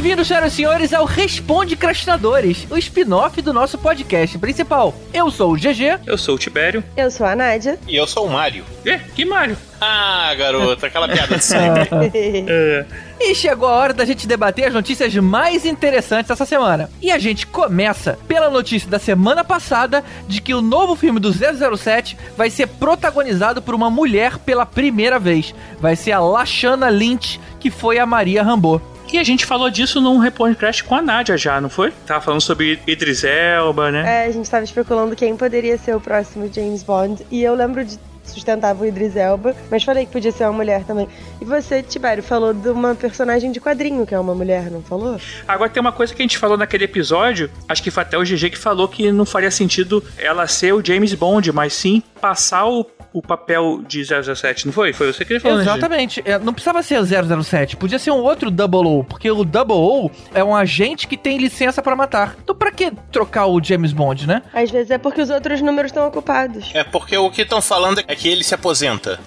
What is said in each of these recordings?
Bem-vindos, senhoras e senhores, ao Responde Crastinadores, o spin-off do nosso podcast principal. Eu sou o GG. Eu sou o Tibério. Eu sou a Nádia. E eu sou o Mário. É, que Mário? Ah, garota, aquela piada de sempre. é. E chegou a hora da gente debater as notícias mais interessantes dessa semana. E a gente começa pela notícia da semana passada de que o novo filme do 007 vai ser protagonizado por uma mulher pela primeira vez. Vai ser a Lashana Lynch, que foi a Maria Rambo. E a gente falou disso num Reporn Crash com a Nádia já, não foi? Tava falando sobre Idris Elba, né? É, a gente tava especulando quem poderia ser o próximo James Bond. E eu lembro de sustentava o Idris Elba, mas falei que podia ser uma mulher também. E você, Tibério, falou de uma personagem de quadrinho que é uma mulher, não falou? Agora tem uma coisa que a gente falou naquele episódio, acho que foi até o GG que falou que não faria sentido ela ser o James Bond, mas sim passar o o papel de 007, não foi? Foi você que ele falou, né, Exatamente. Né, não precisava ser 007, podia ser um outro Double O, porque o Double O é um agente que tem licença para matar. Então pra que trocar o James Bond, né? Às vezes é porque os outros números estão ocupados. É porque o que estão falando é que ele se aposenta.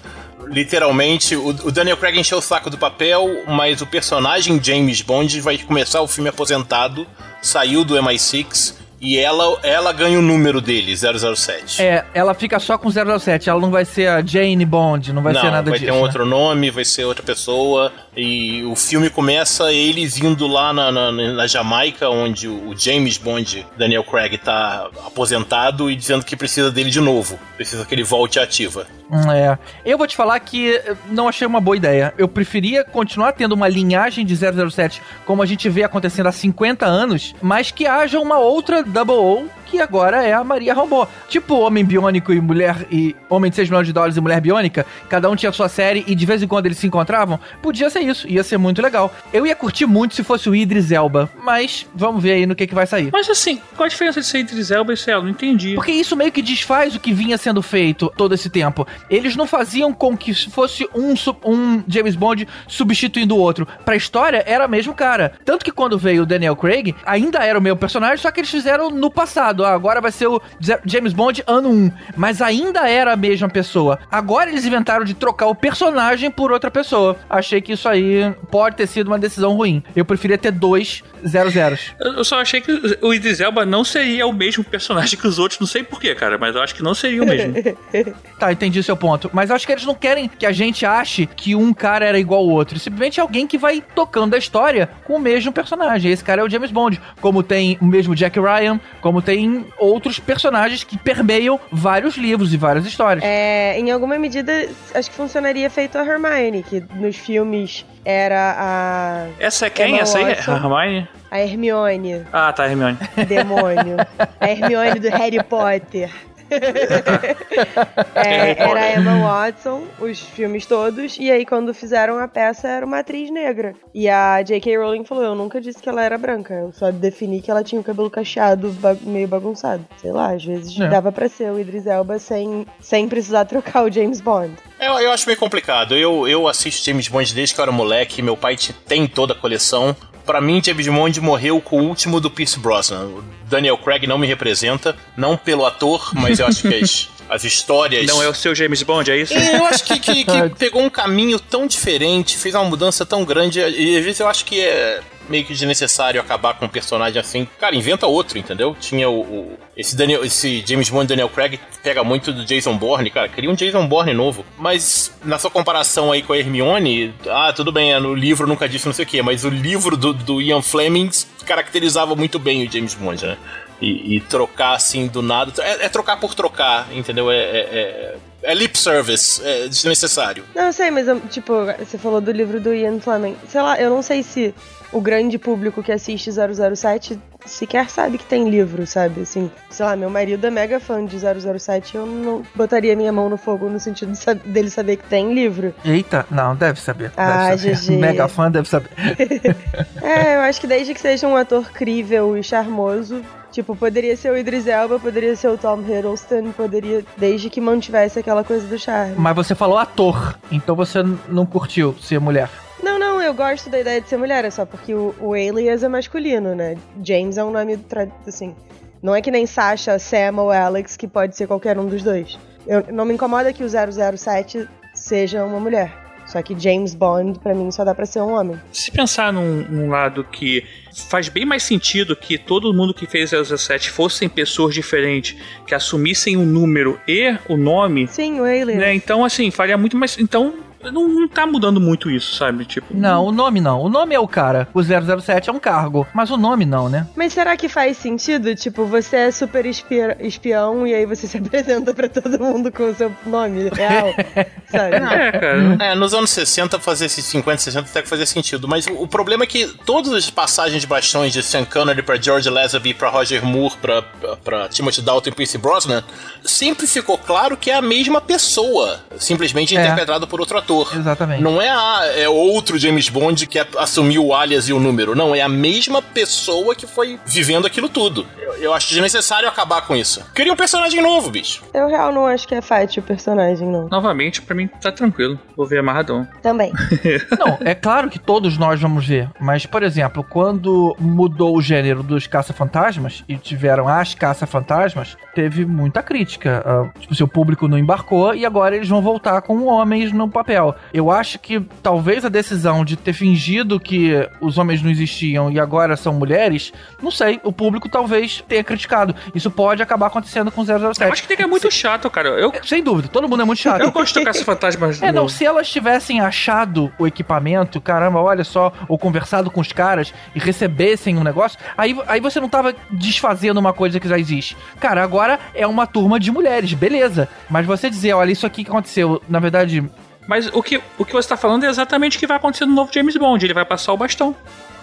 Literalmente, o, Daniel Craig encheu o saco do papel, mas o personagem James Bond vai começar o filme aposentado, saiu do MI6 e ela, ela ganha o número dele, 007. É, ela fica só com 007. Ela não vai ser a Jane Bond, não vai não, ser nada vai disso. Vai ter um né? outro nome, vai ser outra pessoa. E o filme começa eles indo lá na, na, na, Jamaica, onde o James Bond, Daniel Craig, tá aposentado e dizendo que precisa dele de novo. Precisa que ele volte ativa. Hum, é. Eu vou te falar que não achei uma boa ideia. Eu preferia continuar tendo uma linhagem de 007 como a gente vê acontecendo há 50 anos, mas que haja uma outra Double O que agora é a Maria Rambo. Tipo Homem Biônico e Mulher e Homem de 6 milhões de dólares e Mulher Biônica, cada um tinha sua série e de vez em quando eles se encontravam. Podia ser isso, ia ser muito legal. Eu ia curtir muito se fosse o Idris Elba, mas vamos ver aí no que, que vai sair. Mas assim, qual a diferença de ser Idris Elba e ela? Não entendi. Porque isso meio que desfaz o que vinha sendo feito todo esse tempo. Eles não faziam com que fosse um, um James Bond substituindo o outro. Pra história, era mesmo cara. Tanto que quando veio o Daniel Craig, ainda era o meu personagem, só que eles fizeram no passado. Ah, agora vai ser o James Bond ano 1. Mas ainda era a mesma pessoa. Agora eles inventaram de trocar o personagem por outra pessoa. Achei que isso aí pode ter sido uma decisão ruim. Eu preferia ter dois 00. Eu só achei que o Idris Elba não seria o mesmo personagem que os outros, não sei porquê, cara, mas eu acho que não seria o mesmo. tá, entendi o seu ponto. Mas eu acho que eles não querem que a gente ache que um cara era igual ao outro. Simplesmente alguém que vai tocando a história com o mesmo personagem. Esse cara é o James Bond. Como tem o mesmo Jack Ryan, como tem outros personagens que permeiam vários livros e várias histórias. É, em alguma medida, acho que funcionaria feito a Hermione, que nos filmes era a. Essa é quem? Emma Essa aí é a Hermione? A Hermione. Ah, tá, Hermione. Demônio. a Hermione do Harry Potter. é, era a Emma Watson, os filmes todos, e aí quando fizeram a peça era uma atriz negra. E a J.K. Rowling falou: Eu nunca disse que ela era branca, eu só defini que ela tinha o cabelo cacheado, ba meio bagunçado. Sei lá, às vezes é. dava pra ser o Idris Elba sem, sem precisar trocar o James Bond. Eu, eu acho meio complicado. Eu, eu assisto James Bond desde que eu era moleque, meu pai tem toda a coleção. Para mim, James Bond morreu com o último do Pierce Brosnan. O Daniel Craig não me representa, não pelo ator, mas eu acho que as, as histórias. Não é o seu James Bond, é isso? eu acho que, que, que pegou um caminho tão diferente, fez uma mudança tão grande, e às vezes eu acho que é meio que desnecessário acabar com um personagem assim. Cara, inventa outro, entendeu? Tinha o, o, esse Daniel, esse James Bond Daniel Craig pega muito do Jason Bourne, cara, cria um Jason Bourne novo. Mas na sua comparação aí com a Hermione, ah, tudo bem, é, no livro nunca disse não sei o quê, mas o livro do, do Ian Fleming caracterizava muito bem o James Bond, né? E, e trocar assim do nada. É, é, trocar por trocar, entendeu? é, é, é é lip service, é desnecessário. Não, eu sei, mas tipo, você falou do livro do Ian Fleming. Sei lá, eu não sei se o grande público que assiste 007 sequer sabe que tem livro, sabe? Assim, sei lá, meu marido é mega fã de 007 eu não botaria minha mão no fogo no sentido de sab dele saber que tem livro. Eita, não, deve saber. Ah, deve saber. GG. Mega fã deve saber. é, eu acho que desde que seja um ator crível e charmoso, Tipo, poderia ser o Idris Elba, poderia ser o Tom Hiddleston, poderia, desde que mantivesse aquela coisa do charme. Mas você falou ator, então você não curtiu ser mulher. Não, não, eu gosto da ideia de ser mulher, é só porque o, o Alias é masculino, né? James é um nome, assim, não é que nem Sasha, Sam ou Alex, que pode ser qualquer um dos dois. Eu, não me incomoda que o 007 seja uma mulher. Só que James Bond, pra mim, só dá pra ser um homem. Se pensar num, num lado que faz bem mais sentido que todo mundo que fez 007 fossem pessoas diferentes, que assumissem o número e o nome. Sim, o Alien. Né? Então, assim, faria muito mais. Então, não, não tá mudando muito isso, sabe? Tipo. Não, o nome não. O nome é o cara. O 007 é um cargo. Mas o nome não, né? Mas será que faz sentido? Tipo, você é super espião e aí você se apresenta pra todo mundo com o seu nome real, sabe? É, cara. É, nos anos 60, fazer esses 50, 60 até que fazia sentido. Mas o, o problema é que todas as passagens de bastões de Sean Connery pra George Lazenby, pra Roger Moore, pra, pra, pra Timothy Dalton e Pierce Brosnan, sempre ficou claro que é a mesma pessoa, simplesmente É. interpretado por outro ator. Exatamente. Não é, a, é outro James Bond que assumiu o alias e o número. Não, é a mesma pessoa que foi vivendo aquilo tudo. Eu, eu acho desnecessário acabar com isso. Queria um personagem novo, bicho. Eu real não acho que é fight o personagem, não. Novamente, pra mim tá tranquilo. Vou ver amarradão. Também. Não, é claro que todos nós vamos ver. Mas, por exemplo, quando mudou o gênero dos caça-fantasmas e tiveram as caça-fantasmas, teve muita crítica. Ah, tipo, seu público não embarcou e agora eles vão voltar com homens no papel. Eu acho que talvez a decisão de ter fingido que os homens não existiam e agora são mulheres, não sei, o público talvez tenha criticado. Isso pode acabar acontecendo com 007. Eu acho que é muito chato, cara. Eu, Sem dúvida, todo mundo é muito chato. eu gosto do Caça-Fantasmas. É, não, novo. se elas tivessem achado o equipamento, caramba, olha só, ou conversado com os caras e recebessem um negócio, aí, aí você não tava desfazendo uma coisa que já existe. Cara, agora é uma turma de mulheres, beleza. Mas você dizer, olha, isso aqui que aconteceu, na verdade, Mas o que, o que você tá falando é exatamente o que vai acontecer no novo James Bond. Ele vai passar o bastão.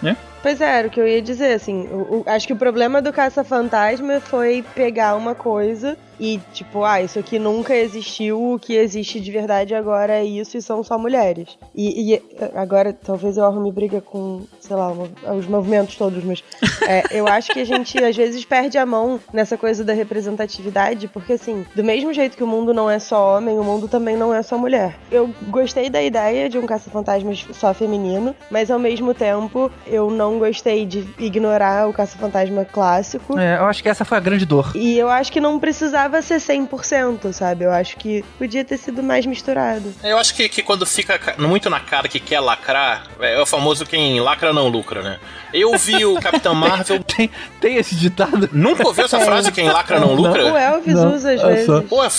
Né? Pois é, era o que eu ia dizer, assim, o- o- acho que o problema do Caça-Fantasma foi pegar uma coisa e, tipo, ah, isso aqui nunca existiu, o que existe de verdade agora é isso e são só mulheres. E, e agora, talvez eu arrume briga com, sei lá, os movimentos todos, mas é, eu acho que a gente, às vezes, perde a mão nessa coisa da representatividade, porque, assim, do mesmo jeito que o mundo não é só homem, o mundo também não é só mulher. Eu gostei da ideia de um Caça-Fantasmas só feminino, mas ao mesmo tempo eu não gostei de ignorar o Caça-Fantasma clássico. é, eu acho que essa foi a grande dor. E eu acho que não precisava ser 100%, sabe? Eu acho que podia ter sido mais misturado. Eu acho que, que quando fica ca- muito na cara que quer lacrar, é o famoso quem lacra não lucra, né? Eu vi o Capitão Marvel. Tem, tem esse ditado? Nunca ouviu essa Tem. frase, quem lacra não O lucra? Elvis Não, usa às eu vezes. Pô, é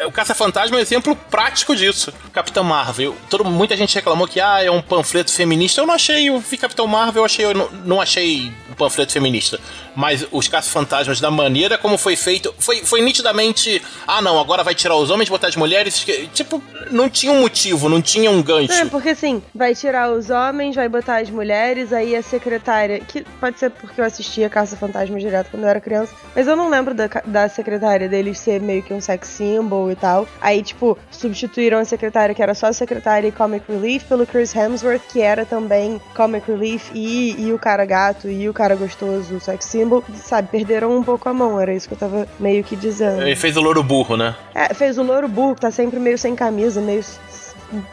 é, o Caça-Fantasma é um exemplo prático disso. Capitão Marvel. Todo, muita gente reclamou que ah, é um panfleto feminista. Eu não achei, eu vi Capitão Marvel, eu achei, eu não, achei um panfleto feminista. Mas os Caça-Fantasmas, da maneira como foi feito, foi, foi nitidamente. Ah, não, agora vai tirar os homens, botar as mulheres. Tipo, não tinha um motivo, não tinha um gancho. É, porque assim, vai tirar os homens, vai botar as mulheres, aí a secretária, que pode ser porque eu assistia Caça Fantasma direto quando eu era criança, mas eu não lembro da, da secretária deles ser meio que um sex symbol e tal. Aí, tipo, substituíram a secretária que era só secretária e comic relief pelo Chris Hemsworth, que era também comic relief e, e o cara gato e o cara gostoso, sex symbol, sabe? Perderam um pouco a mão, era isso que eu tava meio que dizendo. Ele fez o louro burro, né? É, fez o louro burro, que tá sempre meio sem camisa, meio,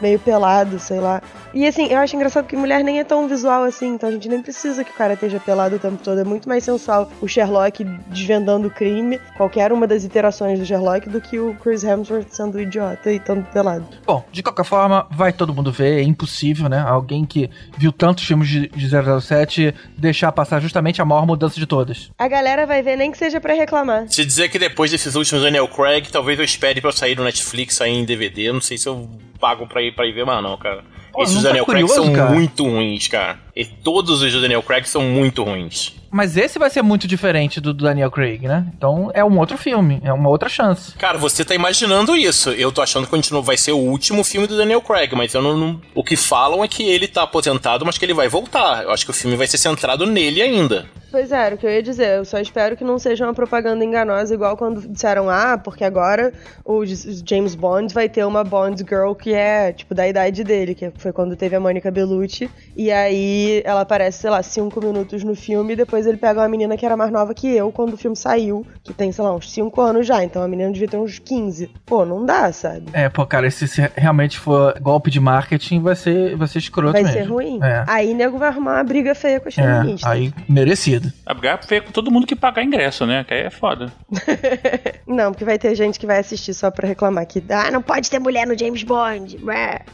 meio pelado, sei lá. E assim, eu acho engraçado que mulher nem é tão visual assim, então a gente nem precisa que o cara esteja pelado o tempo todo. É muito mais sensual o Sherlock desvendando o crime, qualquer uma das iterações do Sherlock, do que o Chris Hemsworth sendo idiota e tão pelado. Bom, de qualquer forma, vai todo mundo ver, é impossível, né? Alguém que viu tantos filmes de, de 007 deixar passar justamente a maior mudança de todas. A galera vai ver nem que seja pra reclamar. Se dizer que depois desses últimos Daniel Craig, talvez eu espere pra eu sair no Netflix, sair em DVD. Eu não sei se eu pago pra ir, pra ir ver mais, não, cara. Pô, Esses tá Daniel Craig curioso, são cara? muito ruins, cara. E todos os do Daniel Craig são muito ruins. Mas esse vai ser muito diferente do, do Daniel Craig, né? Então é um outro filme, é uma outra chance. Cara, você tá imaginando isso. Eu tô achando que continua, vai ser o último filme do Daniel Craig, mas eu não, não- O que falam é que ele tá aposentado, mas que ele vai voltar. Eu acho que o filme vai ser centrado nele ainda. Pois é, era o que eu ia dizer. Eu só espero que não seja uma propaganda enganosa, igual quando disseram, ah, porque agora o James Bond vai ter uma Bond Girl que é, tipo, da idade dele, que foi quando teve a Mônica Bellucci. E aí aí ela aparece, sei lá, cinco minutos no filme e depois ele pega uma menina que era mais nova que eu quando o filme saiu, que tem, sei lá, uns cinco anos já. Então a menina devia ter uns 15. Pô, não dá, sabe? É, pô, cara, se, se realmente for golpe de marketing, vai ser, vai ser escroto Vai mesmo. ser ruim. É. Aí nego vai arrumar uma briga feia com as É, feministas. aí merecido. A brigar feio com todo mundo que pagar ingresso, né? Que aí é foda. Não, porque vai ter gente que vai assistir só pra reclamar que ah, não pode ter mulher no James Bond.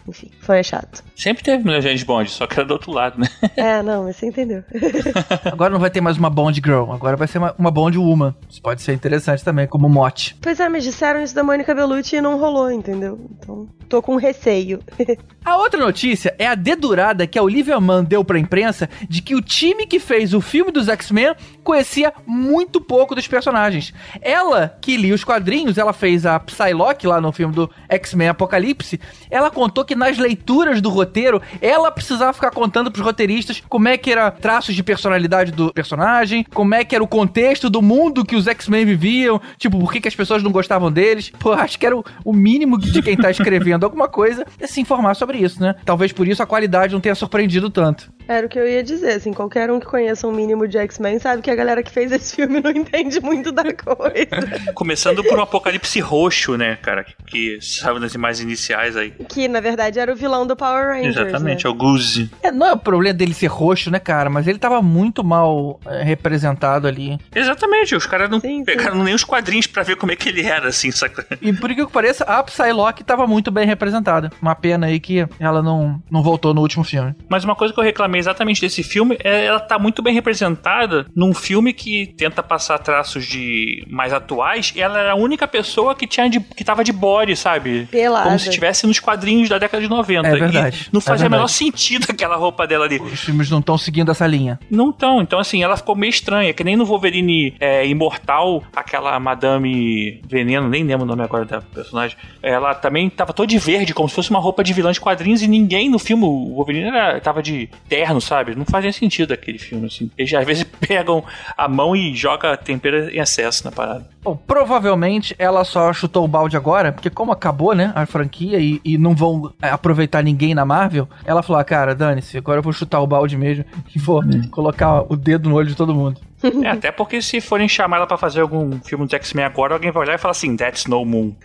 Enfim, foi chato. Sempre teve mulher James Bond, só que era do outro lado, né? É, não, mas você entendeu. Agora não vai ter mais uma Bond Girl, agora vai ser uma, uma Bond Woman. Isso pode ser interessante também, como mote. pois é, mas disseram isso da Mônica Bellucci e não rolou, entendeu? Então, tô com receio. A outra notícia é a dedurada que a Olivia Mann deu pra imprensa de que o time que fez o filme dos X-Men conhecia muito pouco dos personagens. Ela, que lia os quadrinhos, ela fez a Psylocke lá no filme do X-Men Apocalipse, ela contou que nas leituras do roteiro, ela precisava ficar contando pros roteiristas como é que era traços de personalidade do personagem, como é que era o contexto do mundo que os X-Men viviam, tipo, por que, que as pessoas não gostavam deles. Pô, acho que era o, o mínimo de quem tá escrevendo alguma coisa é se informar sobre isso, né? Talvez por isso a qualidade não tenha surpreendido tanto. Era o que eu ia dizer, assim, qualquer um que conheça um mínimo de X-Men sabe que a galera que fez esse filme não entende muito da coisa. Começando por um apocalipse roxo, né, cara? Que, que sabe nas imagens iniciais aí. que, na verdade, era o vilão do Power Rangers, Exatamente, é né? o Goose. É, não é o problema dele ser roxo, né, cara? Mas ele tava muito mal é, representado ali. Exatamente, os caras não Sim, sim. pegaram nem os quadrinhos pra ver como é que ele era, assim, saca? E por incrível que pareça, a Psylocke tava muito bem representada. Uma pena aí que ela não, não voltou no último filme. Mas uma coisa que eu reclamei exatamente desse filme é ela tá muito bem representada num filme que tenta passar traços de mais atuais e ela era a única pessoa que tinha de, que tava de body, sabe? Pelada. Como se estivesse nos quadrinhos da década de 90. É verdade, E não é fazia o menor verdade. sentido aquela roupa dela ali. Os filmes não estão seguindo essa linha. Não tão. Então, assim, ela ficou meio estranha. Que nem no Wolverine é, Imortal, aquela Madame Veneno, nem lembro o nome agora da personagem. Ela também tava toda de verde, como se fosse uma roupa de vilã de quadrinhos, e ninguém no filme, o Wolverine era, tava de terno, sabe? Não fazia sentido aquele filme, assim. Eles às vezes pegam a mão e joga tempero em excesso na parada. Bom, provavelmente ela só chutou o balde agora, porque como acabou, né, a franquia e, e não vão aproveitar ninguém na Marvel, ela falou, ah, cara, dane-se, agora eu vou chutar o balde mesmo e vou colocar o dedo no olho de todo mundo. É, até porque se forem chamar ela pra fazer algum filme de X-Men agora, alguém vai olhar e falar assim, That's No Moon.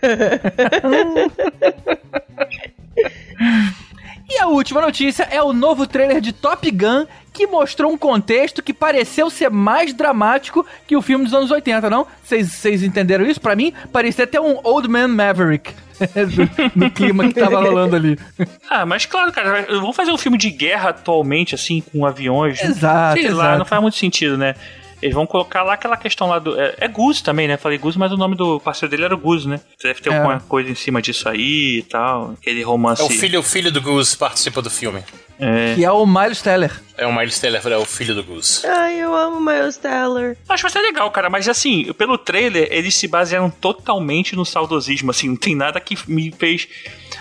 E a última notícia é o novo trailer de Top Gun, que mostrou um contexto que pareceu ser mais dramático que o filme dos anos 80, não? Vocês entenderam isso? Pra mim, parecia até um Old Man Maverick. do- no clima que tava rolando ali. Ah, mas claro, cara, vamos fazer um filme de guerra atualmente, assim, com aviões. Exato, Sei lá, exato. não faz muito sentido, né? Eles vão colocar lá aquela questão lá do. É, é Goose também, né? Falei Goose, mas o nome do parceiro dele era o Goose, né? Deve ter É. alguma coisa em cima disso aí e tal. Aquele romance. É o filho, o filho do Goose participa do filme. É. Que é o Miles Teller. É o Miles Teller, é o filho do Goose. Ai, eu amo Miles Teller. Acho que vai ser legal, cara, mas assim, pelo trailer, eles se basearam totalmente no saudosismo, assim, não tem nada que me fez,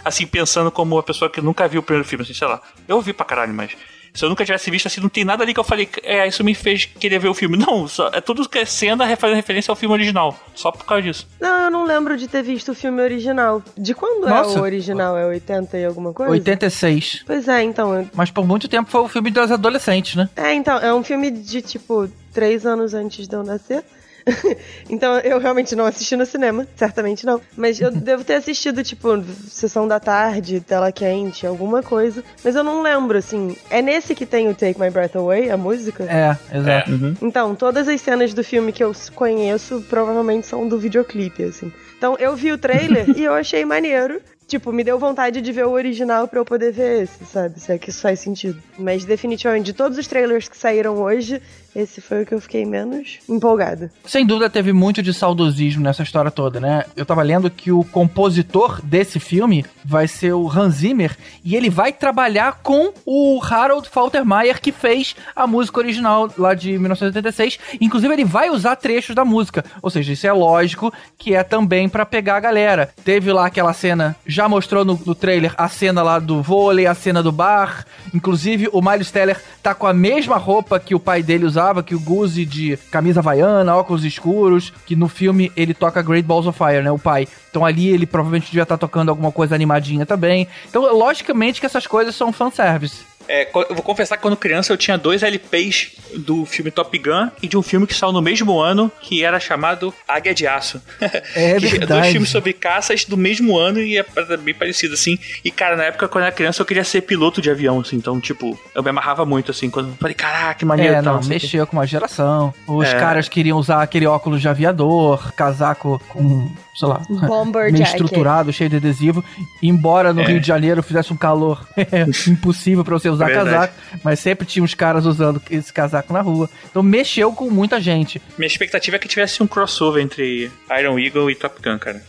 assim, pensando como uma pessoa que nunca viu o primeiro filme, assim, sei lá. Eu vi pra caralho, mas se eu nunca tivesse visto, assim, não tem nada ali que eu falei, é, isso me fez querer ver o filme. Não, só, é tudo que é cena fazendo referência ao filme original, só por causa disso. Não, eu não lembro de ter visto o filme original. De quando é Nossa. o original? É 80 e alguma coisa? 86. Pois é, então. eu- Mas por muito tempo foi o filme dos adolescentes, né? É, então, é um filme de tipo três anos antes de eu nascer. então eu realmente não assisti no cinema, certamente não. Mas eu devo ter assistido, tipo, sessão da tarde, tela quente, alguma coisa. Mas eu não lembro, assim. É nesse que tem o Take My Breath Away, a música? É, exato. Então, todas as cenas do filme que eu conheço provavelmente são do videoclipe, assim. Então, eu vi o trailer e eu achei maneiro. Tipo, me deu vontade de ver o original pra eu poder ver esse, sabe? Se é que isso faz sentido. Mas, definitivamente, de todos os trailers que saíram hoje, esse foi o que eu fiquei menos empolgada. Sem dúvida teve muito de saudosismo nessa história toda, né? Eu tava lendo que o compositor desse filme vai ser o Hans Zimmer e ele vai trabalhar com o Harold Faltermeyer que fez a música original lá de 1986. Inclusive ele vai usar trechos da música, ou seja, isso é lógico que é também pra pegar a galera. Teve lá aquela cena, já mostrou no, no trailer a cena lá do vôlei, a cena do bar. Inclusive o Miles Teller tá com a mesma roupa que o pai dele usava, que o Guzi de camisa havaiana, óculos escuros, que no filme ele toca Great Balls of Fire, né, o pai. Então ali ele provavelmente devia estar tocando alguma coisa animadinha também. Então, logicamente que essas coisas são fanservice. É, eu vou confessar que quando criança eu tinha dois LPs do filme Top Gun e de um filme que saiu no mesmo ano que era chamado Águia de Aço. É verdade. Dois filmes sobre caças do mesmo ano e é bem parecido, assim. E, cara, na época, quando eu era criança, eu queria ser piloto de avião, assim. Então, tipo, eu me amarrava muito, assim. Quando eu falei, caraca, que maneiro. É, tal, não, mexeu com uma geração. Os É. caras queriam usar aquele óculos de aviador, casaco com, sei lá, Bomber meio jacket. estruturado, cheio de adesivo. Embora no É. Rio de Janeiro fizesse um calor impossível pra você usar Verdade. casaco, mas sempre tinha uns caras usando esse casaco na rua. Então mexeu com muita gente Minha expectativa é que tivesse um crossover entre Iron Eagle e Top Gun, cara.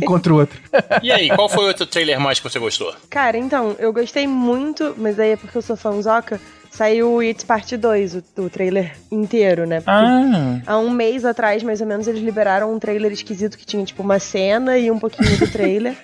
um contra o outro. E aí, qual foi o outro trailer mais que você gostou? Cara, então, eu gostei muito, mas aí é porque eu sou fãzoca. Saiu o It Parte 2, o, o trailer inteiro, né? Porque Ah, Há um mês atrás, mais ou menos, eles liberaram um trailer esquisito que tinha, tipo, uma cena e um pouquinho do trailer.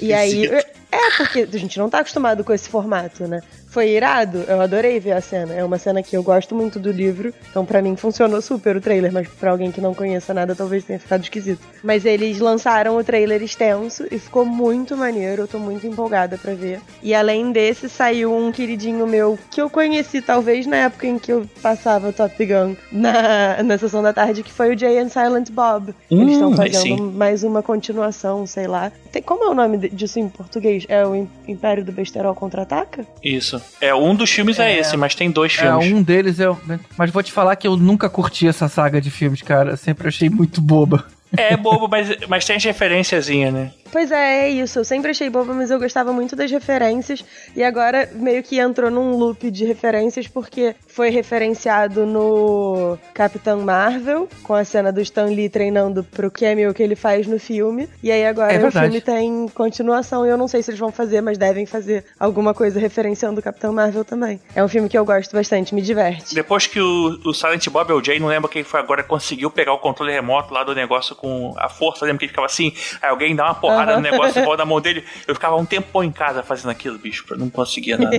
E aí. É, porque a gente não tá acostumado com esse formato, né? Foi irado, eu adorei ver a cena. É uma cena que eu gosto muito do livro, então pra mim funcionou super o trailer, mas pra alguém que não conheça nada talvez tenha ficado esquisito. Mas eles lançaram o trailer extenso e ficou muito maneiro, eu tô muito empolgada pra ver. E além desse, saiu um queridinho meu que eu conheci talvez na época em que eu passava Top Gun na, na sessão da tarde, que foi o Jay and Silent Bob. Eles estão Hum, fazendo mais uma continuação, sei lá. Tem, como é o nome disso em português? É o Im- Império do Besterol Contra-Ataca? Isso. É, um dos filmes é, É. esse, mas tem dois É, filmes. um deles é. o- Mas vou te falar que eu nunca curti essa saga de filmes, cara. Sempre achei muito boba. É bobo, mas, mas tem as referenciazinhas, né? Pois é, é isso. Eu sempre achei boba, mas eu gostava muito das referências. E agora meio que entrou num loop de referências, porque foi referenciado no Capitão Marvel, com a cena do Stan Lee treinando pro cameo que ele faz no filme. E aí agora É o filme tem continuação. E eu não sei se eles vão fazer, mas devem fazer alguma coisa referenciando o Capitão Marvel também. É um filme que eu gosto bastante, me diverte. Depois que o, o Silent Bob ou o Jay, não lembro quem foi agora, conseguiu pegar o controle remoto lá do negócio com a força, lembra que ele ficava assim, aí alguém dá uma porrada Aham. no negócio volta na mão dele. Eu ficava um tempão em casa fazendo aquilo, bicho, eu não conseguia nada.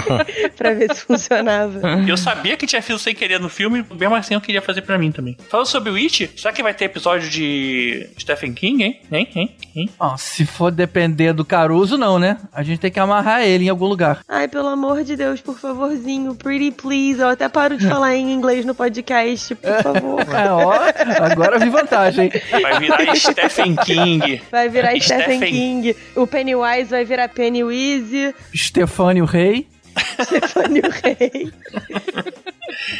pra ver se funcionava. eu sabia que tinha sido sem querer no filme, mesmo assim eu queria fazer pra mim também. Falando sobre o It, será que vai ter episódio de Stephen King, hein? Hein? Hein? Hein? Se for depender do Caruso, não, né? A gente tem que amarrar ele em algum lugar. Ai, pelo amor de Deus, por favorzinho, pretty please. Eu até paro de falar em inglês no podcast, por favor. É, ó, agora vi vantagem. Vai virar Stephen King. Vai virar Stephen Stephen- King. O Pennywise vai virar Pennywise. Stefânio Rei. Stefânio Rei.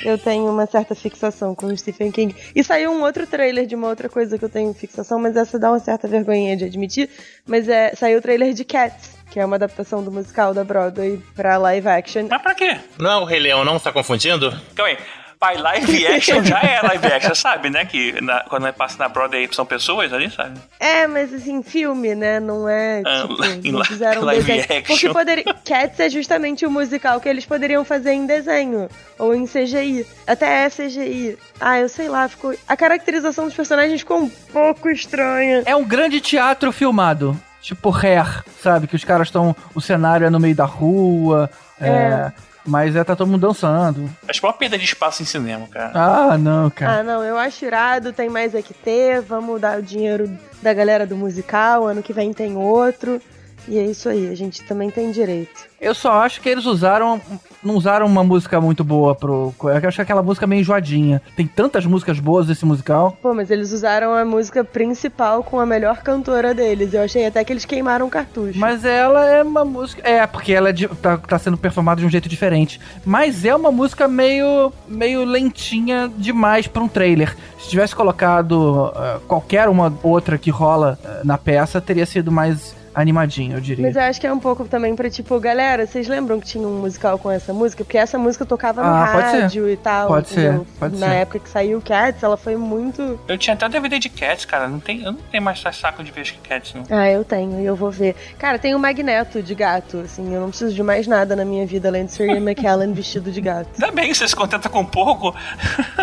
Eu tenho uma certa fixação com o Stephen King. E saiu um outro trailer de uma outra coisa que eu tenho fixação, mas essa dá uma certa vergonha de admitir. Mas é, saiu o trailer de Cats, que é uma adaptação do musical da Broadway pra live action. Mas pra quê? Não é o Rei Leão, não? Tá confundindo? Calma aí. Pai, live action já é live action, sabe, né? Que na- quando passa na Broadway são pessoas ali, sabe? É, mas assim, filme, né? Não é. Ah, Tipo, em não fizeram live desenho. action. Porque poderia. Cats é justamente o musical que eles poderiam fazer em desenho. Ou em CGI. Até é CGI. Ah, eu sei lá, ficou. A caracterização dos personagens ficou um pouco estranha. É um grande teatro filmado. Tipo Hair, sabe? Que os caras estão. O cenário é no meio da rua. É. Mas é, tá todo mundo dançando. Acho que é uma perda de espaço em cinema, cara. Ah, não, cara. Ah, não, eu acho irado, tem mais é que ter. Vamos dar o dinheiro da galera do musical. Ano que vem tem outro. E é isso aí, a gente também tem direito. Eu só acho que eles usaram. Não usaram uma música muito boa pro. Eu acho aquela música meio enjoadinha. Tem tantas músicas boas desse musical. Pô, mas eles usaram a música principal com a melhor cantora deles. Eu achei até que eles queimaram o cartucho. Mas ela é uma música. É, porque ela é de- tá, tá sendo performada de um jeito diferente. Mas é uma música meio. meio lentinha demais pra um trailer. Se tivesse colocado ah, qualquer uma outra que rola ah, na peça, teria sido mais animadinho, eu diria. Mas eu acho que é um pouco também pra, tipo, galera, vocês lembram que tinha um musical com essa música? Porque essa música tocava no Ah, pode ser. rádio e tal. Pode ser, entendeu? pode Na ser. época que saiu o Cats, ela foi muito. Eu tinha até DVD de Cats, cara. Não tem, eu não tenho mais saco de ver Cats, não. Ah, eu tenho, e eu vou ver. Cara, tem o Magneto de gato, assim, eu não preciso de mais nada na minha vida além de ser Ian McKellen vestido de gato. Ainda bem que você se contenta com pouco.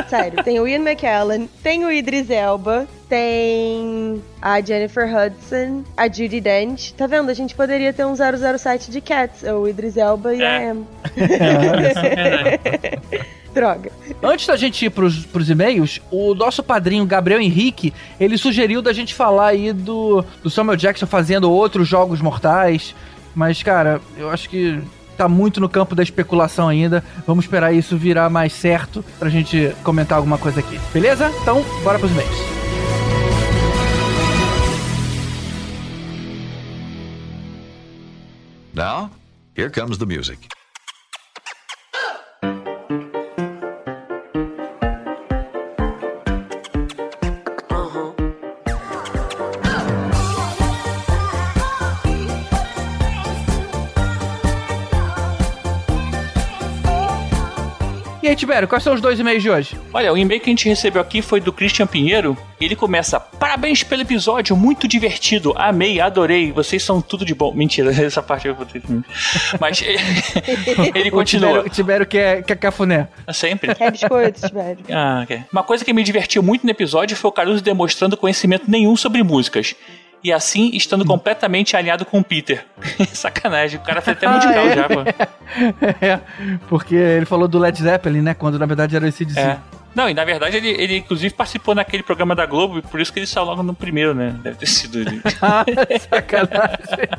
Sério, tem o Ian McKellen, tem o Idris Elba, tem a Jennifer Hudson, a Judy Dench. Tá vendo? A gente poderia ter um 007 de Cats, o Idris Elba e a É. Em. É, Droga. Antes da gente ir pros, pros e-mails, o nosso padrinho Gabriel Henrique, ele sugeriu da gente falar aí do, do Samuel Jackson fazendo outros jogos mortais. Mas, cara, eu acho que tá muito no campo da especulação ainda. Vamos esperar isso virar mais certo pra gente comentar alguma coisa aqui. Beleza? Então, bora pros e-mails. Now, here comes the music. Aí, Tibério, quais são os dois e-mails de hoje? Olha, o e-mail que a gente recebeu aqui foi do Christian Pinheiro. E ele começa: Parabéns pelo episódio, muito divertido. Amei, adorei. Vocês são tudo de bom. Mentira, essa parte eu vou ter que. Mas ele continua. O Tibério quer, quer cafuné. Sempre. Quer biscoito, Tibério. Ah, ok. Uma coisa que me divertiu muito no episódio foi o Caruso demonstrando conhecimento nenhum sobre músicas. E assim, estando completamente alinhado com o Peter. Sacanagem, o cara foi até musical é? já, pô. é, porque ele falou do Led Zeppelin, né? Quando na verdade era esse DC. É. Não, e na verdade ele, ele inclusive participou naquele programa da Globo, e por isso que ele saiu logo no primeiro, né? Deve ter sido ele. Ah, sacanagem.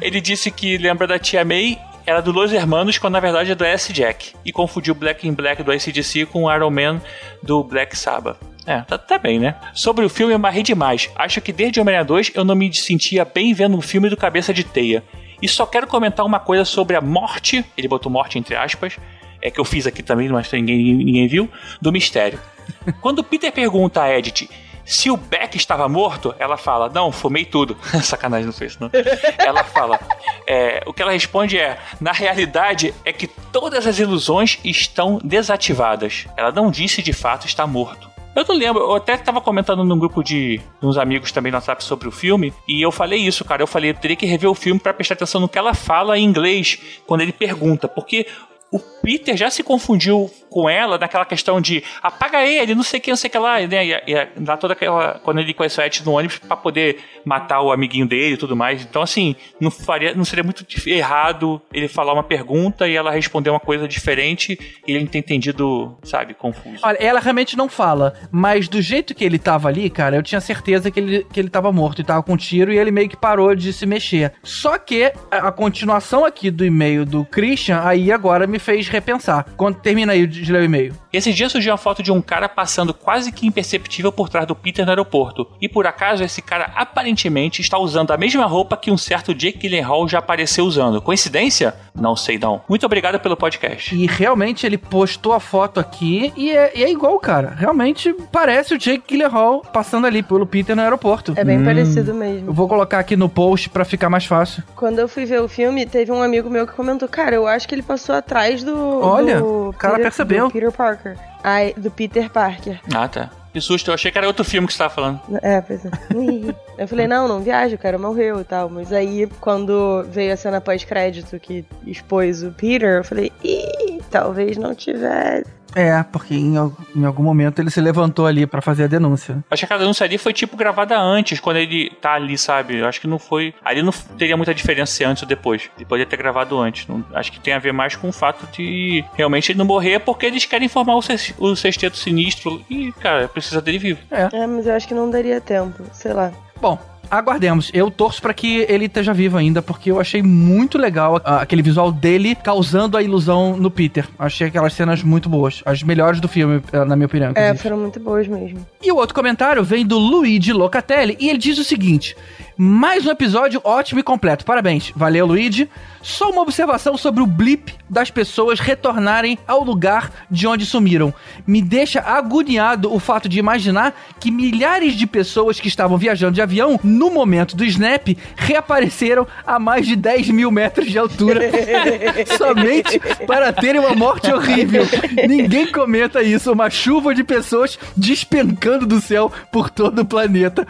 ele disse que lembra da tia May era do Los Hermanos, quando na verdade é do S. Jack. E confundiu Black in Black do ACDC com o Iron Man do Black Sabbath. É, tá, tá bem, né? Sobre o filme, eu marrei demais. Acho que desde Homem-Aranha 2 eu não me sentia bem vendo um filme do Cabeça de Teia. E só quero comentar uma coisa sobre a morte, ele botou morte entre aspas, é que eu fiz aqui também, mas ninguém, ninguém viu, do mistério. Quando o Peter pergunta a Edith se o Beck estava morto, ela fala, não, fumei tudo. Sacanagem, não foi isso, não. Ela fala, é, o que ela responde é, na realidade é que todas as ilusões estão desativadas. Ela não disse de fato está morto. Eu não lembro, eu até tava comentando num grupo de, de uns amigos também no WhatsApp sobre o filme, e eu falei isso, cara. Eu falei, eu teria que rever o filme para prestar atenção no que ela fala em inglês quando ele pergunta, porque o Peter já se confundiu com ela naquela questão de apaga ele, não sei o que, não sei que lá, né? E, dá toda aquela. Quando ele conhece a Ed no ônibus pra poder matar o amiguinho dele e tudo mais. Então, assim, não, faria, não seria muito errado ele falar uma pergunta e ela responder uma coisa diferente e ele ter entendido, sabe, confuso. Olha, ela realmente não fala, mas do jeito que ele tava ali, cara, eu tinha certeza que ele, que ele tava morto e tava com tiro e ele meio que parou de se mexer. Só que a, a continuação aqui do e-mail do Christian, aí agora me fez repensar. Quando termina aí de ler o e-mail. Esse dia surgiu uma foto de um cara passando quase que imperceptível por trás do Peter no aeroporto. E por acaso esse cara aparentemente está usando a mesma roupa que um certo Jake Gyllenhaal já apareceu usando. Coincidência? Não sei não. Muito obrigado pelo podcast. E realmente ele postou a foto aqui e é, e é igual, cara. Realmente parece o Jake Gyllenhaal passando ali pelo Peter no aeroporto. É bem parecido mesmo. Eu vou colocar aqui no post pra ficar mais fácil. Quando eu fui ver o filme, teve um amigo meu que comentou, cara, eu acho que ele passou atrás do. Olha, do o cara Peter- percebeu. do Peter Parker. Ai, do Peter Parker. Ah, tá. Que susto, eu achei que era outro filme que você tava falando. É, pois é. eu falei, não, não viaja, o cara morreu e tal. Mas aí, quando veio a cena pós-crédito que expôs o Peter, eu falei, ih, talvez não tivesse. É, porque em, em algum momento ele se levantou ali pra fazer a denúncia. Acho que a denúncia ali foi tipo gravada antes, quando ele tá ali, sabe? Eu acho que não foi. Ali não teria muita diferença se antes ou depois. Ele poderia ter gravado antes. Não- acho que tem a ver mais com o fato de realmente ele não morrer porque eles querem formar o, ses- o sexteto sinistro. E, cara, precisa dele vivo. É, mas eu acho que não daria tempo, sei lá. Bom, aguardemos. Eu torço pra que ele esteja vivo ainda, porque eu achei muito legal aquele visual dele causando a ilusão no Peter. Achei aquelas cenas muito boas. As melhores do filme, ah, na minha opinião. É, foram muito boas mesmo. E o outro comentário vem do Luigi Locatelli e ele diz o seguinte: mais um episódio ótimo e completo. Parabéns. Valeu, Luigi. Só uma observação sobre o blip das pessoas retornarem ao lugar de onde sumiram. Me deixa agoniado o fato de imaginar que milhares de pessoas que estavam viajando de avião no momento do snap reapareceram a mais de 10 mil metros de altura. somente para terem uma morte horrível. Ninguém comenta isso. Uma chuva de pessoas despencando do céu por todo o planeta.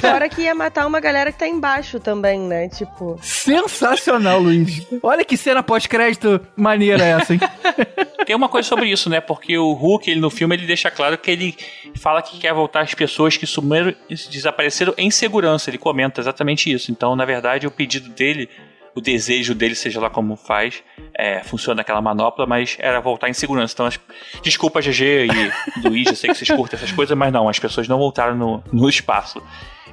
Fora que ia matar uma galera que tá embaixo também, né? Tipo. Sensacional, Luiz. Olha que cena pós-crédito maneira essa, hein? Tem uma coisa sobre isso, né? Porque o Hulk, ele, no filme, ele deixa claro que ele fala que quer voltar as pessoas que sumiram e desapareceram em segurança. Ele comenta exatamente isso. Então, na verdade, o pedido dele, o desejo dele, seja lá como faz, é, funciona aquela manopla, mas era voltar em segurança. Então, as, desculpa, GG e Luiz, eu sei que vocês curtem essas coisas, mas não, as pessoas não voltaram no, no espaço.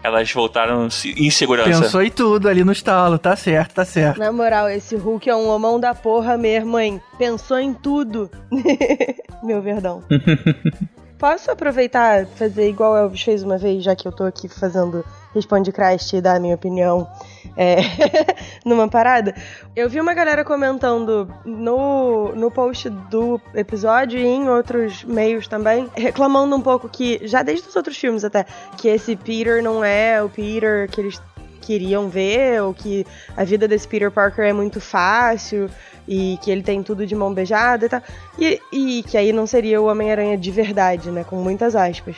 Elas voltaram em segurança. Pensou em tudo ali no estalo, tá certo, tá certo. Na moral, esse Hulk é um homão da porra mesmo, hein? Pensou em tudo. Meu verdão. Posso aproveitar fazer igual Elvis fez uma vez, já que eu tô aqui fazendo Responde Christ e dar a minha opinião é, numa parada? Eu vi uma galera comentando no, no post do episódio e em outros meios também, reclamando um pouco que, já desde os outros filmes até, que esse Peter não é o Peter que eles queriam ver, ou que a vida desse Peter Parker é muito fácil e que ele tem tudo de mão beijada e tal. E, e que aí não seria o Homem-Aranha de verdade, né? Com muitas aspas.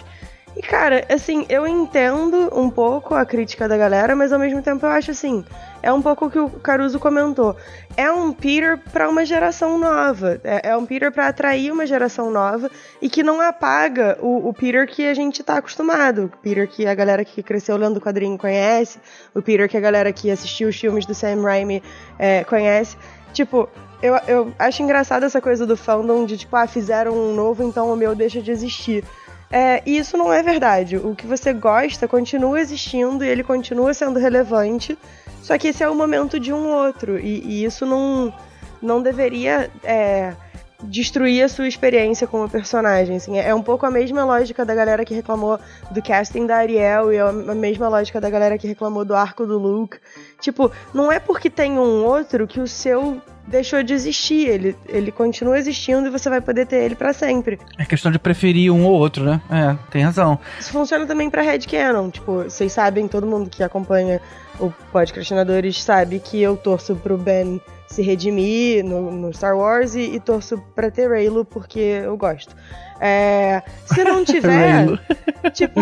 E cara, assim, eu entendo um pouco a crítica da galera, mas ao mesmo tempo eu acho assim, é um pouco o que o Caruso comentou. É um Peter para uma geração nova. É, é um Peter para atrair uma geração nova e que não apaga o, o, Peter que a gente tá acostumado. O Peter que a galera que cresceu lendo o quadrinho conhece, o Peter que a galera que assistiu os filmes do Sam Raimi é, conhece. Tipo, eu, eu acho engraçado essa coisa do fandom de tipo, ah, fizeram um novo, então o meu deixa de existir. É, e isso não é verdade. O que você gosta continua existindo e ele continua sendo relevante. Só que esse é o momento de um outro. E, e isso não, não deveria é, destruir a sua experiência como personagem. Assim. É um pouco a mesma lógica da galera que reclamou do casting da Ariel e a mesma lógica da galera que reclamou do arco do Luke. Tipo, não é porque tem um outro que o seu deixou de existir. Ele, ele continua existindo e você vai poder ter ele para sempre. É questão de preferir um ou outro, né? É, tem razão. Isso funciona também pra Canon. Tipo, vocês sabem, todo mundo que acompanha o Podcastinadores sabe que eu torço pro Ben se redimir no, no Star Wars e, e, torço pra ter Raylo porque eu gosto. É, se não tiver, tipo,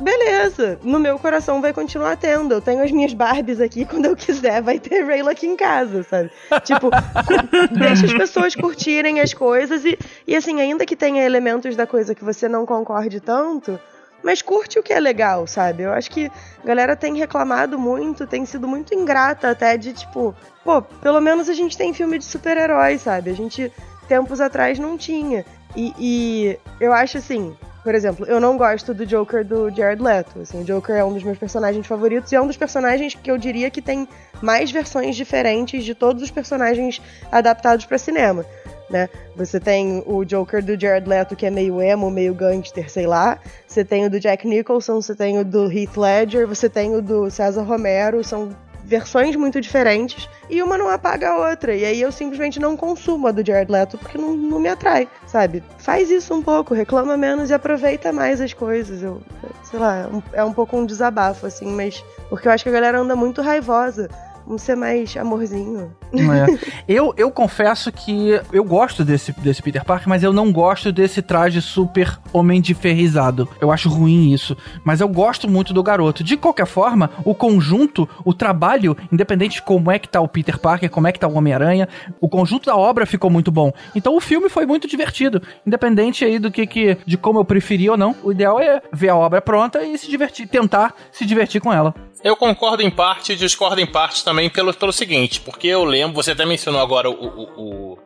beleza, no meu coração vai continuar tendo. Eu tenho as minhas Barbies aqui, quando eu quiser vai ter Raylo aqui em casa, sabe? Tipo, deixa as pessoas curtirem as coisas e, e assim, ainda que tenha elementos da coisa que você não concorde tanto, mas curte o que é legal, sabe? Eu acho que a galera tem reclamado muito, tem sido muito ingrata até de tipo, pô, pelo menos a gente tem filme de super-heróis, sabe? A gente tempos atrás não tinha. E, e eu acho assim, por exemplo, eu não gosto do Joker do Jared Leto. Assim, o Joker é um dos meus personagens favoritos e é um dos personagens que eu diria que tem mais versões diferentes de todos os personagens adaptados para cinema. Né? Você tem o Joker do Jared Leto, que é meio emo, meio gangster, sei lá. Você tem o do Jack Nicholson, você tem o do Heath Ledger, você tem o do César Romero. São versões muito diferentes e uma não apaga a outra. E aí eu simplesmente não consumo a do Jared Leto porque não, não me atrai, sabe? Faz isso um pouco, reclama menos e aproveita mais as coisas. Eu, sei lá, é um, é um pouco um desabafo, assim, mas. Porque eu acho que a galera anda muito raivosa Vamos ser mais amorzinho. É. eu, eu confesso que eu gosto desse, desse Peter Parker, mas eu não gosto desse traje super homem de ferrizado. Eu acho ruim isso. Mas eu gosto muito do garoto. De qualquer forma, o conjunto, o trabalho, independente de como é que tá o Peter Parker, como é que tá o Homem-Aranha, o conjunto da obra ficou muito bom. Então o filme foi muito divertido. Independente aí do que, que de como eu preferi ou não, o ideal é ver a obra pronta e se divertir, tentar se divertir com ela. Eu concordo em parte e discordo em parte também pelo, pelo seguinte, porque eu lembro, você até mencionou agora o, o, o,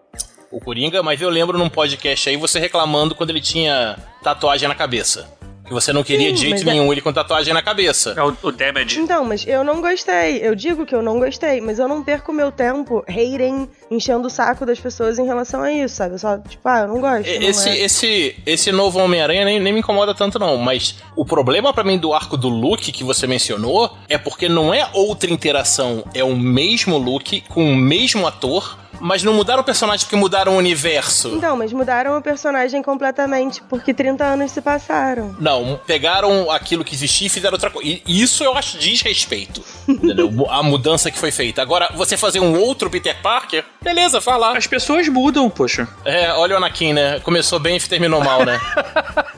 o Coringa, mas eu lembro num podcast aí você reclamando quando ele tinha tatuagem na cabeça. Que você não queria Sim, de jeito é- nenhum é... ele com tatuagem na cabeça. É o, o damage. Então, mas eu não gostei. Eu digo que eu não gostei, mas eu não perco meu tempo hating, enchendo o saco das pessoas em relação a isso, sabe? Eu só, tipo, ah, eu não gosto. Esse, não é. esse, esse novo Homem-Aranha nem, nem me incomoda tanto, não. Mas o problema para mim do arco do Luke que você mencionou é porque não é outra interação, é o mesmo Luke com o mesmo ator mas não mudaram o personagem porque mudaram o universo. Então, mas mudaram o personagem completamente porque 30 anos se passaram. Não, pegaram aquilo que existia e fizeram outra coisa. E isso eu acho desrespeito. entendeu? A mudança que foi feita. Agora, você fazer um outro Peter Parker, beleza, fala. As pessoas mudam, poxa. É, olha o Anakin, né? Começou bem e terminou mal, né?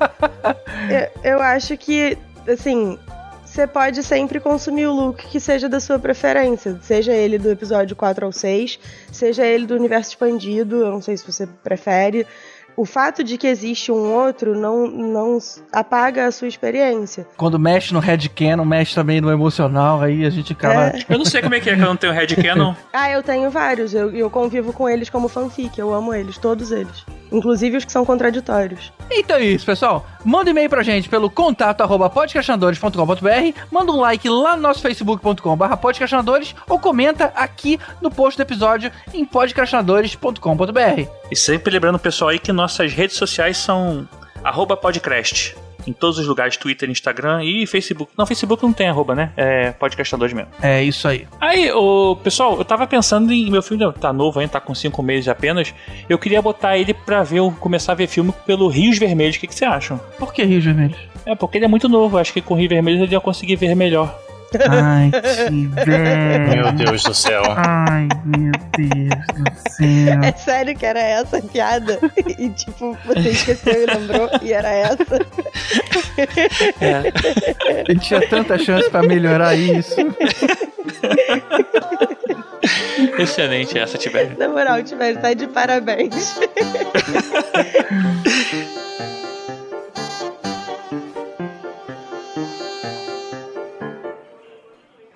eu, eu acho que, assim, você pode sempre consumir o look que seja da sua preferência, seja ele do episódio 4 ao 6, seja ele do universo expandido, eu não sei se você prefere. O fato de que existe um outro não, não apaga a sua experiência. Quando mexe no headcanon, mexe também no emocional, aí a gente acaba... É. Eu não sei como é que é que eu não tenho headcanon. Ah, eu tenho vários. Eu, eu convivo com eles como fanfic. Eu amo eles, todos eles. Inclusive os que são contraditórios. Então é isso, pessoal. Manda um e-mail pra gente pelo contato arroba manda um like lá no nosso facebook.com barra podcastinadores ou comenta aqui no post do episódio em podcastinadores.com.br. E sempre lembrando o pessoal aí que nossas redes sociais são arroba podcast. Em todos os lugares, Twitter, Instagram e Facebook. Não, Facebook não tem arroba, né? É podcastadores mesmo. É isso aí. Aí, pessoal, eu tava pensando em. Meu filho tá novo ainda, tá com 5 meses apenas. Eu queria botar ele pra ver, começar a ver filme pelo Rios Vermelhos. O que, que você acham? Por que Rios Vermelhos? É, porque ele é muito novo. Acho que com Rios Vermelhos ele ia conseguir ver melhor. Ai, que velho. Meu Deus do céu. Ai, meu Deus do céu. É sério que era essa a piada? E tipo, você esqueceu e lembrou e era essa? Ele tinha tanta chance pra melhorar isso. Excelente essa, Tibério. Na moral, Tibério, tá de parabéns.